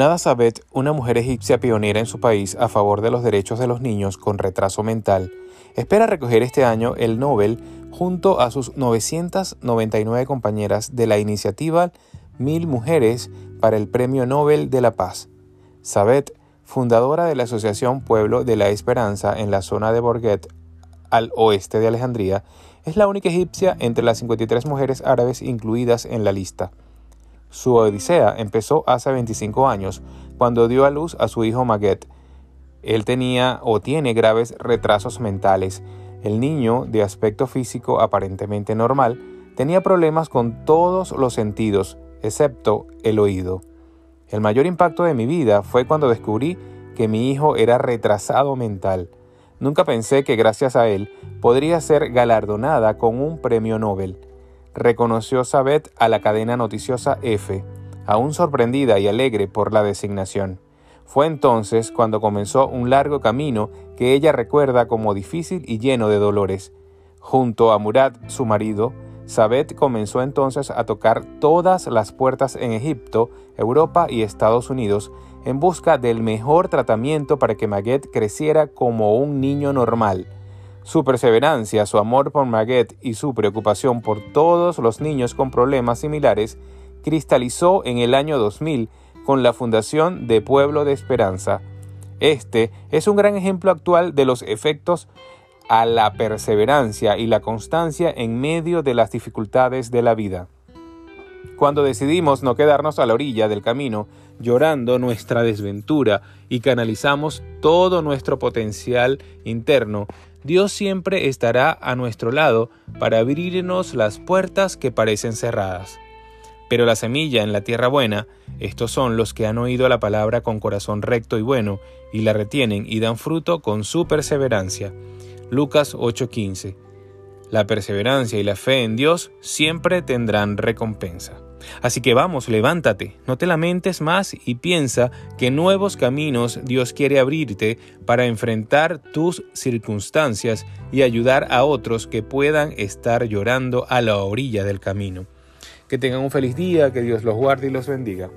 Nada Sabet, una mujer egipcia pionera en su país a favor de los derechos de los niños con retraso mental, espera recoger este año el Nobel junto a sus 999 compañeras de la iniciativa Mil Mujeres para el Premio Nobel de la Paz. Sabet, fundadora de la Asociación Pueblo de la Esperanza en la zona de Borguet, al oeste de Alejandría, es la única egipcia entre las 53 mujeres árabes incluidas en la lista. Su odisea empezó hace 25 años, cuando dio a luz a su hijo Maguet. Él tenía o tiene graves retrasos mentales. El niño, de aspecto físico aparentemente normal, tenía problemas con todos los sentidos, excepto el oído. El mayor impacto de mi vida fue cuando descubrí que mi hijo era retrasado mental. Nunca pensé que gracias a él podría ser galardonada con un premio Nobel reconoció Sabet a la cadena noticiosa F, aún sorprendida y alegre por la designación. Fue entonces cuando comenzó un largo camino que ella recuerda como difícil y lleno de dolores. Junto a Murad, su marido, Sabet comenzó entonces a tocar todas las puertas en Egipto, Europa y Estados Unidos en busca del mejor tratamiento para que Maguet creciera como un niño normal su perseverancia, su amor por Maguette y su preocupación por todos los niños con problemas similares cristalizó en el año 2000 con la fundación de Pueblo de Esperanza. Este es un gran ejemplo actual de los efectos a la perseverancia y la constancia en medio de las dificultades de la vida. Cuando decidimos no quedarnos a la orilla del camino, llorando nuestra desventura y canalizamos todo nuestro potencial interno, Dios siempre estará a nuestro lado para abrirnos las puertas que parecen cerradas. Pero la semilla en la tierra buena, estos son los que han oído la palabra con corazón recto y bueno, y la retienen y dan fruto con su perseverancia. Lucas 8:15. La perseverancia y la fe en Dios siempre tendrán recompensa. Así que vamos, levántate, no te lamentes más y piensa que nuevos caminos Dios quiere abrirte para enfrentar tus circunstancias y ayudar a otros que puedan estar llorando a la orilla del camino. Que tengan un feliz día, que Dios los guarde y los bendiga.